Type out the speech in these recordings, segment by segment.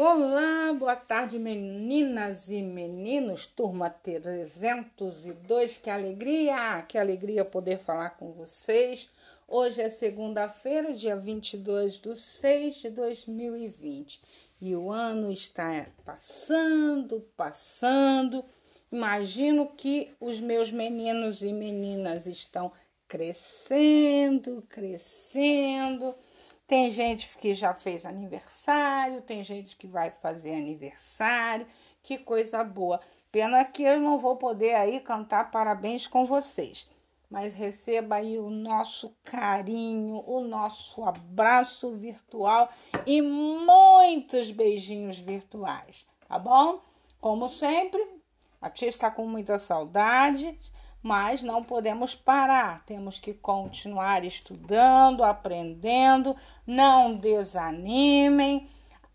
Olá, boa tarde, meninas e meninos, turma 302. Que alegria, que alegria poder falar com vocês. Hoje é segunda-feira, dia 22 de 6 de 2020 e o ano está passando, passando. Imagino que os meus meninos e meninas estão crescendo, crescendo tem gente que já fez aniversário, tem gente que vai fazer aniversário. Que coisa boa. Pena que eu não vou poder aí cantar parabéns com vocês. Mas receba aí o nosso carinho, o nosso abraço virtual e muitos beijinhos virtuais, tá bom? Como sempre, a tia está com muita saudade mas não podemos parar, temos que continuar estudando, aprendendo, não desanimem.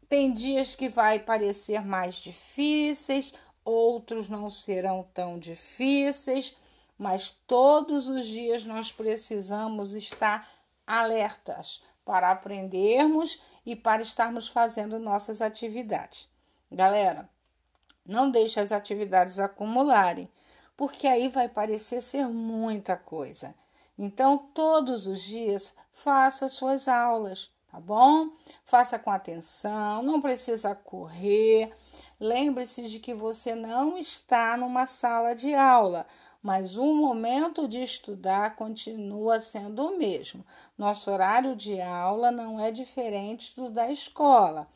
Tem dias que vai parecer mais difíceis, outros não serão tão difíceis, mas todos os dias nós precisamos estar alertas para aprendermos e para estarmos fazendo nossas atividades. Galera, não deixe as atividades acumularem porque aí vai parecer ser muita coisa. Então, todos os dias, faça suas aulas, tá bom? Faça com atenção, não precisa correr. Lembre-se de que você não está numa sala de aula, mas o momento de estudar continua sendo o mesmo. Nosso horário de aula não é diferente do da escola.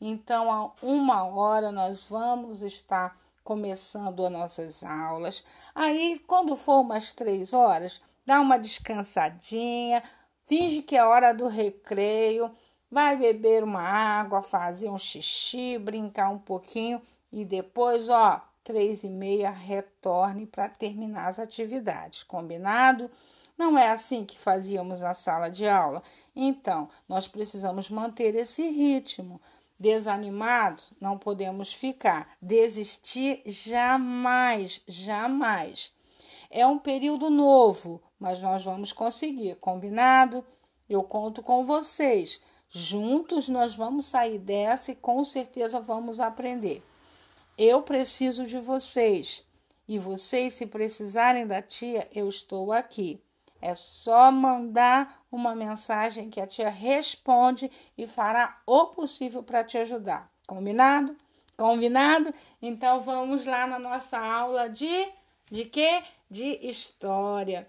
Então, a uma hora nós vamos estar começando as nossas aulas. Aí, quando for umas três horas, dá uma descansadinha, finge que é hora do recreio, vai beber uma água, fazer um xixi, brincar um pouquinho e depois, ó, três e meia, retorne para terminar as atividades, combinado? Não é assim que fazíamos na sala de aula? Então, nós precisamos manter esse ritmo. Desanimado não podemos ficar. Desistir jamais, jamais. É um período novo, mas nós vamos conseguir, combinado? Eu conto com vocês. Juntos nós vamos sair dessa e com certeza vamos aprender. Eu preciso de vocês e vocês, se precisarem da tia, eu estou aqui. É só mandar uma mensagem que a tia responde e fará o possível para te ajudar. Combinado? Combinado? Então vamos lá na nossa aula de de quê? De história.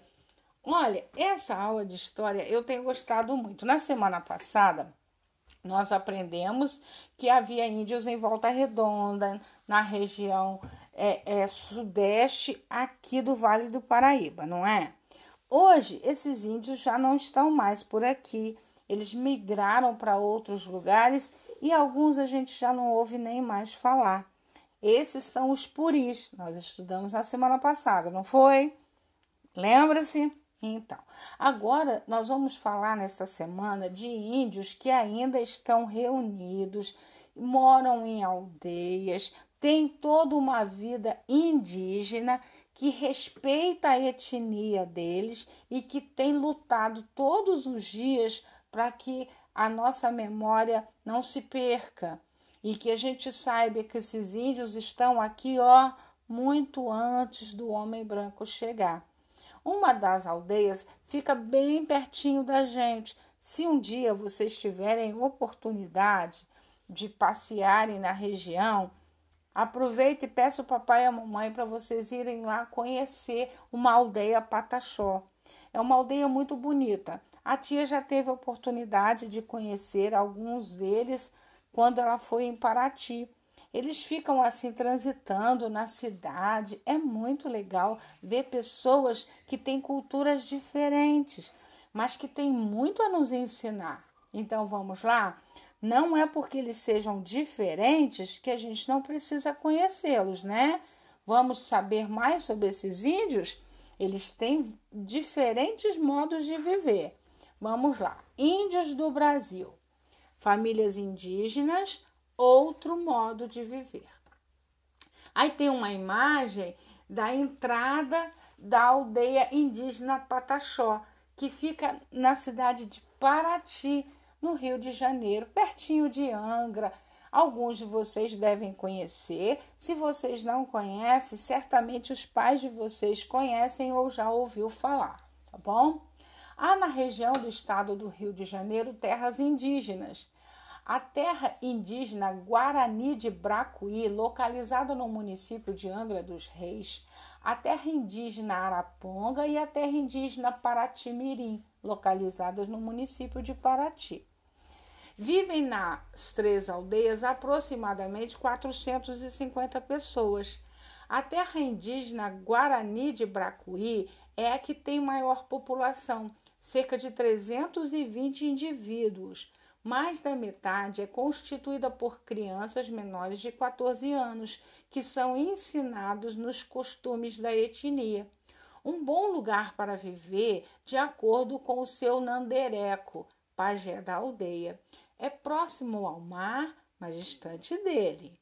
Olha, essa aula de história eu tenho gostado muito. Na semana passada, nós aprendemos que havia índios em Volta Redonda, na região é, é, sudeste aqui do Vale do Paraíba, não é? Hoje, esses índios já não estão mais por aqui, eles migraram para outros lugares e alguns a gente já não ouve nem mais falar. Esses são os puris, nós estudamos na semana passada, não foi? Lembra-se? Então, agora nós vamos falar nesta semana de índios que ainda estão reunidos, moram em aldeias, têm toda uma vida indígena que respeita a etnia deles e que tem lutado todos os dias para que a nossa memória não se perca e que a gente saiba que esses índios estão aqui, ó, muito antes do homem branco chegar. Uma das aldeias fica bem pertinho da gente. Se um dia vocês tiverem oportunidade de passearem na região, Aproveite e peça o papai e a mamãe para vocês irem lá conhecer uma aldeia Pataxó. É uma aldeia muito bonita. A tia já teve a oportunidade de conhecer alguns deles quando ela foi em Paraty. Eles ficam assim transitando na cidade. É muito legal ver pessoas que têm culturas diferentes, mas que têm muito a nos ensinar. Então vamos lá? Não é porque eles sejam diferentes que a gente não precisa conhecê-los, né? Vamos saber mais sobre esses índios? Eles têm diferentes modos de viver. Vamos lá. Índios do Brasil. Famílias indígenas, outro modo de viver. Aí tem uma imagem da entrada da aldeia indígena Pataxó, que fica na cidade de Paraty, no Rio de Janeiro, pertinho de Angra. Alguns de vocês devem conhecer. Se vocês não conhecem, certamente os pais de vocês conhecem ou já ouviu falar, tá bom? Há na região do estado do Rio de Janeiro terras indígenas. A terra indígena Guarani de Bracuí, localizada no município de Angra dos Reis, a terra indígena Araponga e a terra indígena Paratimirim, localizadas no município de Paraty. Vivem nas três aldeias aproximadamente 450 pessoas. A terra indígena Guarani de Bracuí é a que tem maior população, cerca de 320 indivíduos. Mais da metade é constituída por crianças menores de 14 anos, que são ensinados nos costumes da etnia. Um bom lugar para viver, de acordo com o seu nandereco, pajé da aldeia. É próximo ao mar, mas distante dele.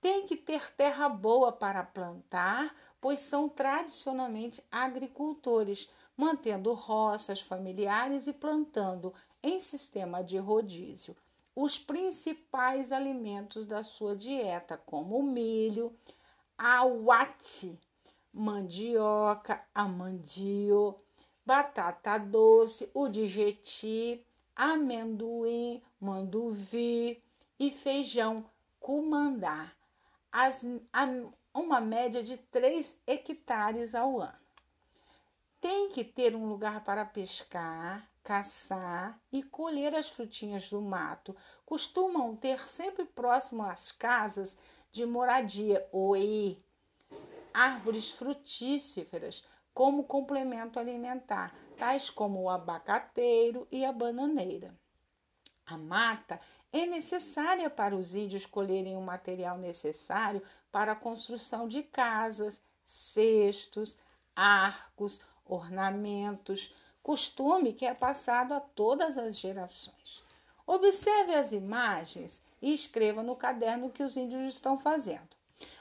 Tem que ter terra boa para plantar, pois são tradicionalmente agricultores, mantendo roças familiares e plantando em sistema de rodízio os principais alimentos da sua dieta, como o milho, a wati, mandioca, amandio, batata doce, o digeti, amendoim, manduvi e feijão cumandá, as, a, uma média de 3 hectares ao ano. Tem que ter um lugar para pescar, caçar e colher as frutinhas do mato. Costumam ter sempre próximo às casas de moradia, oi, árvores frutíferas como complemento alimentar, tais como o abacateiro e a bananeira. A mata é necessária para os índios colherem o material necessário para a construção de casas, cestos, arcos, ornamentos, costume que é passado a todas as gerações. Observe as imagens e escreva no caderno o que os índios estão fazendo.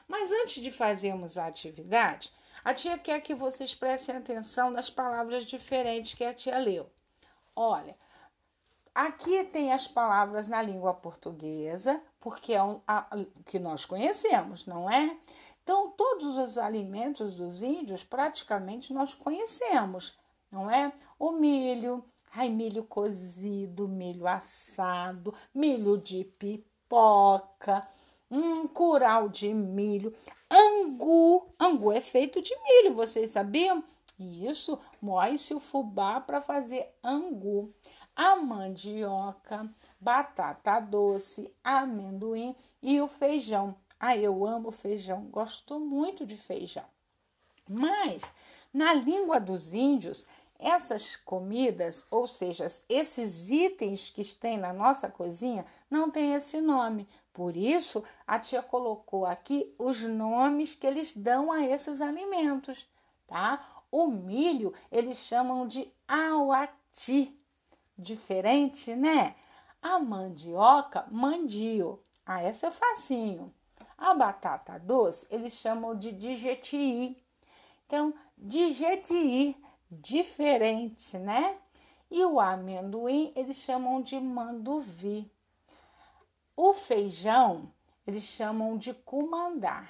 Mas antes de fazermos a atividade, a tia quer que vocês prestem atenção nas palavras diferentes que a tia leu. Olha, aqui tem as palavras na língua portuguesa, porque é o que nós conhecemos, não é? Então, todos os alimentos dos índios praticamente nós conhecemos, não é? O milho, ai, milho cozido, milho assado, milho de pipoca, um curau de milho, angu. Angu é feito de milho, vocês sabiam? Isso, moe-se o fubá para fazer angu. A mandioca, batata doce, amendoim e o feijão. Ah, eu amo feijão, gosto muito de feijão. Mas na língua dos índios, essas comidas, ou seja, esses itens que tem na nossa cozinha, não tem esse nome. Por isso, a tia colocou aqui os nomes que eles dão a esses alimentos, tá? O milho eles chamam de auati, diferente, né? A mandioca, mandio. Ah, essa é facinho. A batata doce eles chamam de digetii. Então, digetii, diferente, né? E o amendoim eles chamam de manduvi. O feijão eles chamam de cumandar.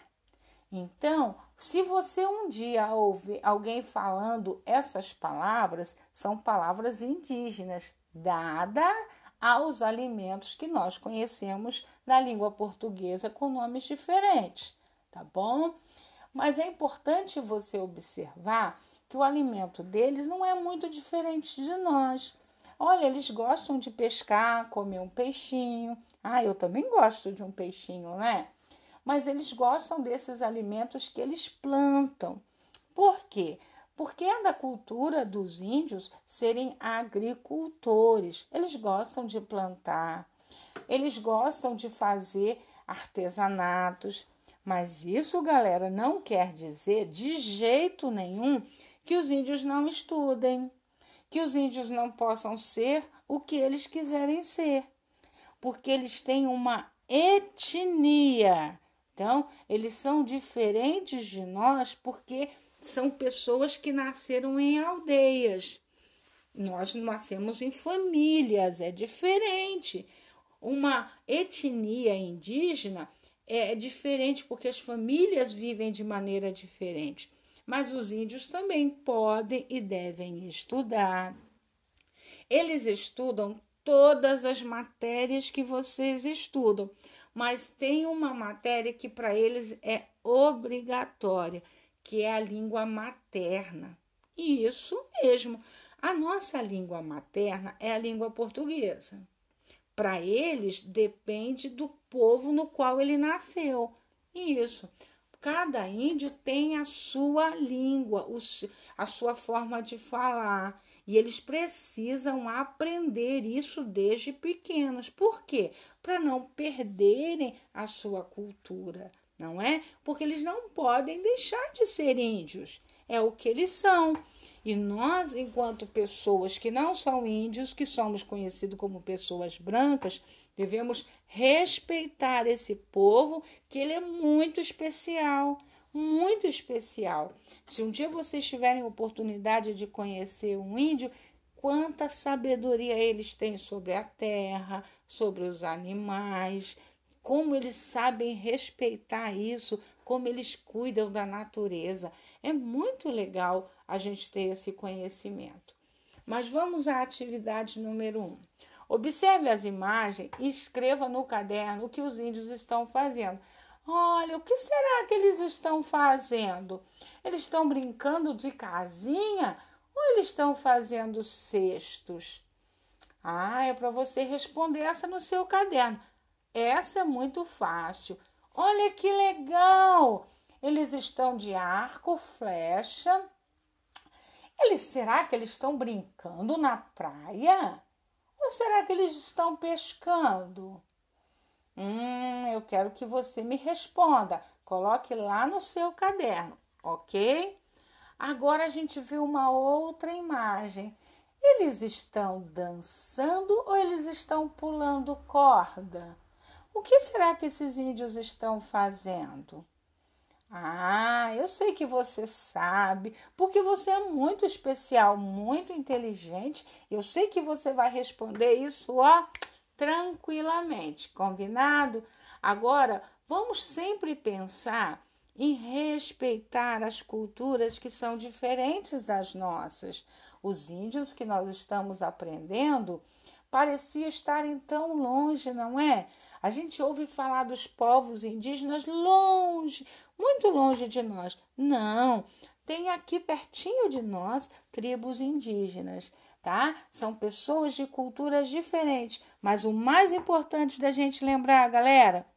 Então, se você um dia ouvir alguém falando essas palavras, são palavras indígenas, dadas aos alimentos que nós conhecemos na língua portuguesa com nomes diferentes, tá bom? Mas é importante você observar que o alimento deles não é muito diferente de nós. Olha, eles gostam de pescar, comer um peixinho. Ah, eu também gosto de um peixinho, né? Mas eles gostam desses alimentos que eles plantam. Por quê? Porque é da cultura dos índios serem agricultores. Eles gostam de plantar, eles gostam de fazer artesanatos. Mas isso, galera, não quer dizer de jeito nenhum que os índios não estudem que os índios não possam ser o que eles quiserem ser, porque eles têm uma etnia. Então, eles são diferentes de nós porque são pessoas que nasceram em aldeias. Nós nascemos em famílias, é diferente. Uma etnia indígena é diferente porque as famílias vivem de maneira diferente. Mas os índios também podem e devem estudar. Eles estudam todas as matérias que vocês estudam, mas tem uma matéria que para eles é obrigatória, que é a língua materna. E isso mesmo, a nossa língua materna é a língua portuguesa. Para eles, depende do povo no qual ele nasceu. Isso. Cada índio tem a sua língua, a sua forma de falar. E eles precisam aprender isso desde pequenos. Por quê? Para não perderem a sua cultura, não é? Porque eles não podem deixar de ser índios. É o que eles são. E nós, enquanto pessoas que não são índios, que somos conhecidos como pessoas brancas, devemos respeitar esse povo, que ele é muito especial, muito especial. Se um dia vocês tiverem oportunidade de conhecer um índio, quanta sabedoria eles têm sobre a terra, sobre os animais, como eles sabem respeitar isso, como eles cuidam da natureza. É muito legal a gente ter esse conhecimento. Mas vamos à atividade número um. Observe as imagens e escreva no caderno o que os índios estão fazendo. Olha, o que será que eles estão fazendo? Eles estão brincando de casinha ou eles estão fazendo cestos? Ah, é para você responder essa no seu caderno. Essa é muito fácil. Olha que legal! Eles estão de arco, flecha. Eles será que eles estão brincando na praia? Ou será que eles estão pescando? Hum, eu quero que você me responda. Coloque lá no seu caderno, ok? Agora a gente vê uma outra imagem. Eles estão dançando ou eles estão pulando corda? O que será que esses índios estão fazendo? Ah, eu sei que você sabe, porque você é muito especial, muito inteligente. Eu sei que você vai responder isso, ó, tranquilamente, combinado? Agora, vamos sempre pensar em respeitar as culturas que são diferentes das nossas. Os índios que nós estamos aprendendo pareciam estarem tão longe, não é? A gente ouve falar dos povos indígenas longe, muito longe de nós. Não, tem aqui pertinho de nós tribos indígenas, tá? São pessoas de culturas diferentes, mas o mais importante da gente lembrar, galera,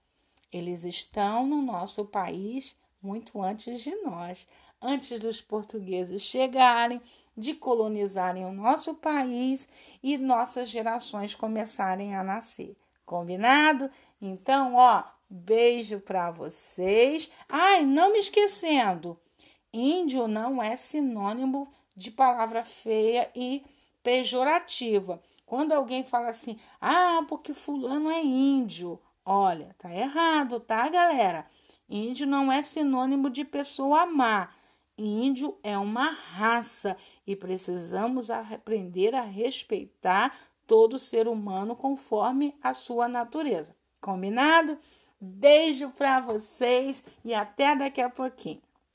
eles estão no nosso país muito antes de nós, antes dos portugueses chegarem, de colonizarem o nosso país e nossas gerações começarem a nascer. Combinado? Então, ó, beijo para vocês. Ai, não me esquecendo, índio não é sinônimo de palavra feia e pejorativa. Quando alguém fala assim, ah, porque fulano é índio, olha, tá errado, tá, galera? Índio não é sinônimo de pessoa má. Índio é uma raça e precisamos aprender a respeitar todo ser humano conforme a sua natureza. Combinado? Beijo para vocês e até daqui a pouquinho.